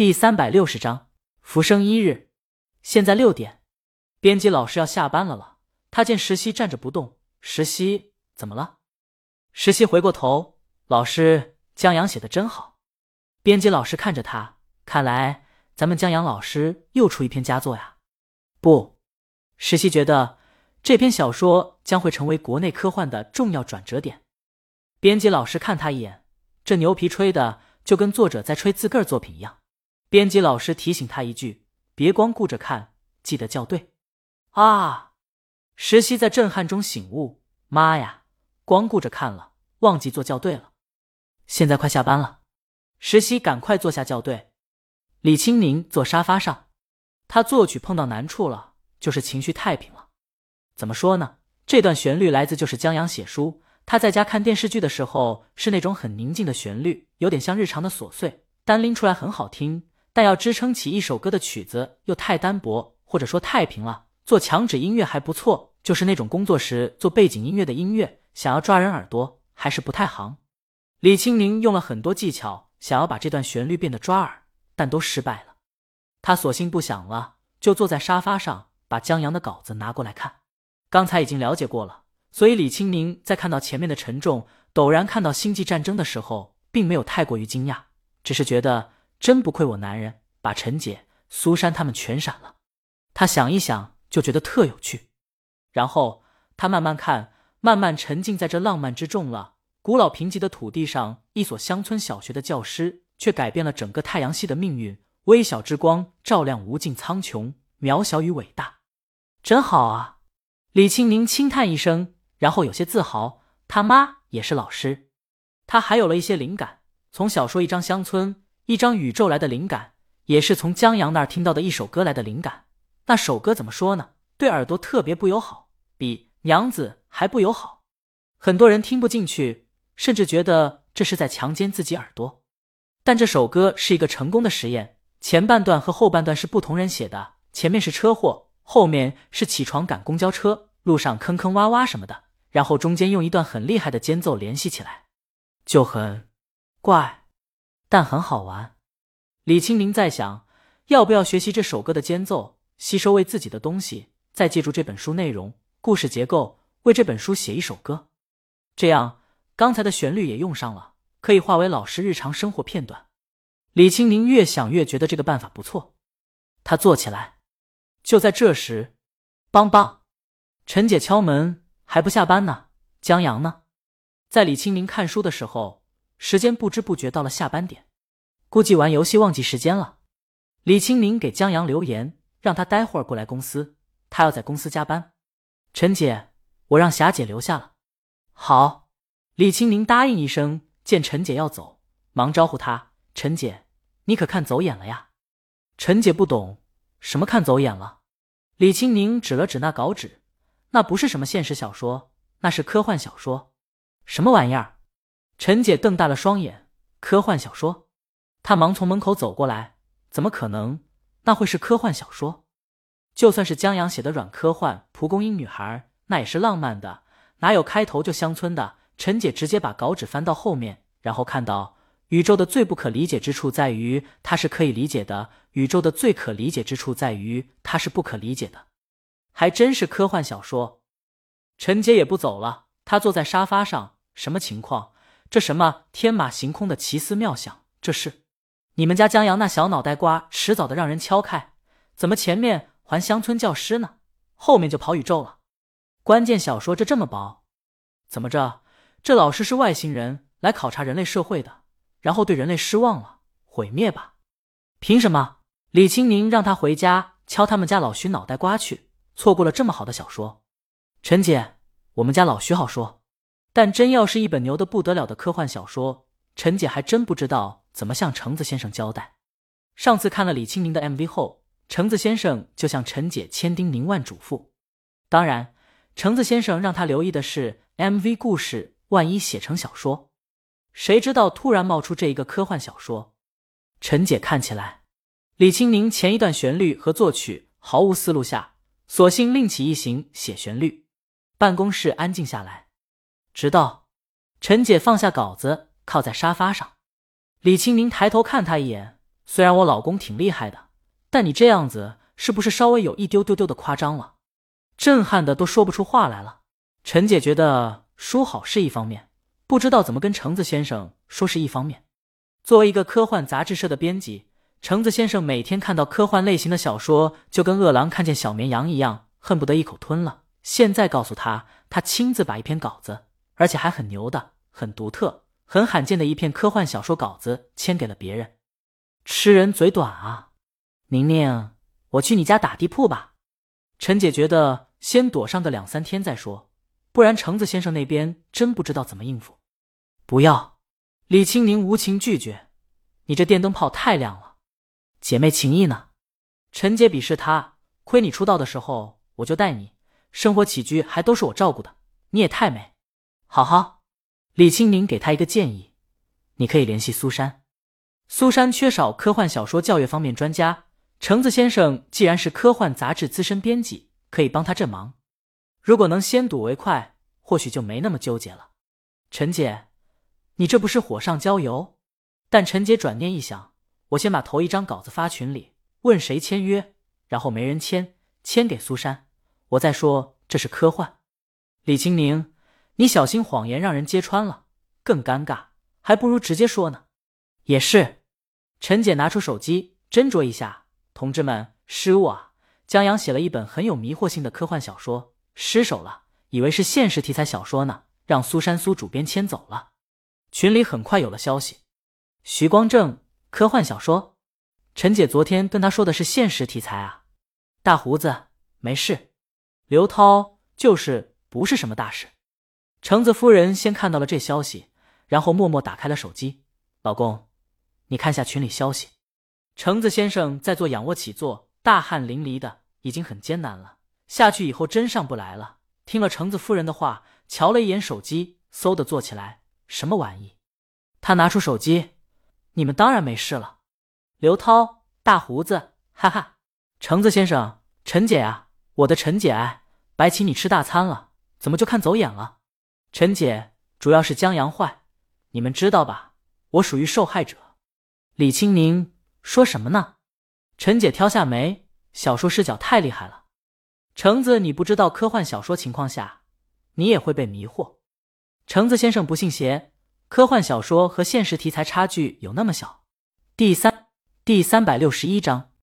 第三百六十章浮生一日。现在六点，编辑老师要下班了了。他见石溪站着不动，石溪怎么了？石溪回过头，老师江阳写的真好。编辑老师看着他，看来咱们江阳老师又出一篇佳作呀。不，石溪觉得这篇小说将会成为国内科幻的重要转折点。编辑老师看他一眼，这牛皮吹的就跟作者在吹自个儿作品一样。编辑老师提醒他一句：“别光顾着看，记得校对。”啊！石溪在震撼中醒悟：“妈呀，光顾着看了，忘记做校对了。”现在快下班了，石溪赶快坐下校对。李青宁坐沙发上，他作曲碰到难处了，就是情绪太平了。怎么说呢？这段旋律来自就是江阳写书，他在家看电视剧的时候是那种很宁静的旋律，有点像日常的琐碎，单拎出来很好听。但要支撑起一首歌的曲子又太单薄，或者说太平了。做墙纸音乐还不错，就是那种工作时做背景音乐的音乐，想要抓人耳朵还是不太行。李青宁用了很多技巧，想要把这段旋律变得抓耳，但都失败了。他索性不想了，就坐在沙发上，把江阳的稿子拿过来看。刚才已经了解过了，所以李青宁在看到前面的沉重，陡然看到星际战争的时候，并没有太过于惊讶，只是觉得。真不愧我男人，把陈姐、苏珊他们全闪了。他想一想，就觉得特有趣。然后他慢慢看，慢慢沉浸在这浪漫之中了。古老贫瘠的土地上，一所乡村小学的教师，却改变了整个太阳系的命运。微小之光，照亮无尽苍穹，渺小与伟大，真好啊！李青宁轻叹一声，然后有些自豪。他妈也是老师，他还有了一些灵感，从小说一张乡村。一张宇宙来的灵感，也是从江阳那儿听到的一首歌来的灵感。那首歌怎么说呢？对耳朵特别不友好，比娘子还不友好。很多人听不进去，甚至觉得这是在强奸自己耳朵。但这首歌是一个成功的实验。前半段和后半段是不同人写的，前面是车祸，后面是起床赶公交车，路上坑坑洼洼什么的，然后中间用一段很厉害的间奏联系起来，就很怪。但很好玩，李青宁在想，要不要学习这首歌的间奏，吸收为自己的东西，再借助这本书内容、故事结构，为这本书写一首歌。这样，刚才的旋律也用上了，可以化为老师日常生活片段。李青宁越想越觉得这个办法不错，他坐起来。就在这时，梆梆，陈姐敲门，还不下班呢？江阳呢？在李青宁看书的时候。时间不知不觉到了下班点，估计玩游戏忘记时间了。李青宁给江阳留言，让他待会儿过来公司，他要在公司加班。陈姐，我让霞姐留下了。好，李青宁答应一声。见陈姐要走，忙招呼她：“陈姐，你可看走眼了呀？”陈姐不懂什么看走眼了。李青宁指了指那稿纸，那不是什么现实小说，那是科幻小说。什么玩意儿？陈姐瞪大了双眼，科幻小说？她忙从门口走过来，怎么可能？那会是科幻小说？就算是江阳写的软科幻，蒲公英女孩那也是浪漫的，哪有开头就乡村的？陈姐直接把稿纸翻到后面，然后看到宇宙的最不可理解之处在于它是可以理解的，宇宙的最可理解之处在于它是不可理解的，还真是科幻小说。陈姐也不走了，她坐在沙发上，什么情况？这什么天马行空的奇思妙想？这是你们家江阳那小脑袋瓜，迟早的让人敲开。怎么前面还乡村教师呢，后面就跑宇宙了？关键小说这这么薄，怎么着？这老师是外星人来考察人类社会的，然后对人类失望了，毁灭吧？凭什么？李青宁让他回家敲他们家老徐脑袋瓜去，错过了这么好的小说。陈姐，我们家老徐好说。但真要是一本牛的不得了的科幻小说，陈姐还真不知道怎么向橙子先生交代。上次看了李青宁的 MV 后，橙子先生就向陈姐千叮咛万嘱咐。当然，橙子先生让他留意的是 MV 故事，万一写成小说，谁知道突然冒出这一个科幻小说。陈姐看起来，李青宁前一段旋律和作曲毫无思路下，索性另起一行写旋律。办公室安静下来。直到陈姐放下稿子，靠在沙发上，李青宁抬头看他一眼，虽然我老公挺厉害的，但你这样子是不是稍微有一丢丢丢的夸张了？震撼的都说不出话来了。陈姐觉得说好是一方面，不知道怎么跟橙子先生说是一方面。作为一个科幻杂志社的编辑，橙子先生每天看到科幻类型的小说，就跟饿狼看见小绵羊一样，恨不得一口吞了。现在告诉他，他亲自把一篇稿子，而且还很牛的、很独特、很罕见的一篇科幻小说稿子签给了别人。吃人嘴短啊，宁宁，我去你家打地铺吧。陈姐觉得先躲上个两三天再说，不然橙子先生那边真不知道怎么应付。不要，李青宁无情拒绝。你这电灯泡太亮了，姐妹情谊呢？陈姐鄙视他，亏你出道的时候我就带你，生活起居还都是我照顾的，你也太美。好好，李青宁给他一个建议，你可以联系苏珊。苏珊缺少科幻小说教育方面专家，橙子先生既然是科幻杂志资深编辑，可以帮他这忙。如果能先睹为快，或许就没那么纠结了。陈姐，你这不是火上浇油？但陈姐转念一想，我先把头一张稿子发群里，问谁签约，然后没人签，签给苏珊，我再说这是科幻。李青宁，你小心谎言让人揭穿了，更尴尬，还不如直接说呢。也是。陈姐拿出手机斟酌一下，同志们失误啊！江阳写了一本很有迷惑性的科幻小说，失手了，以为是现实题材小说呢，让苏珊苏主编牵走了。群里很快有了消息，徐光正科幻小说，陈姐昨天跟他说的是现实题材啊。大胡子没事，刘涛就是不是什么大事。橙子夫人先看到了这消息，然后默默打开了手机，老公。你看下群里消息，橙子先生在做仰卧起坐，大汗淋漓的，已经很艰难了。下去以后真上不来了。听了橙子夫人的话，瞧了一眼手机，嗖的坐起来，什么玩意？他拿出手机，你们当然没事了。刘涛，大胡子，哈哈，橙子先生，陈姐啊，我的陈姐哎，白请你吃大餐了，怎么就看走眼了？陈姐，主要是江阳坏，你们知道吧？我属于受害者。李青宁说什么呢？陈姐挑下眉，小说视角太厉害了。橙子，你不知道科幻小说情况下，你也会被迷惑。橙子先生不信邪，科幻小说和现实题材差距有那么小？第三第三百六十一章。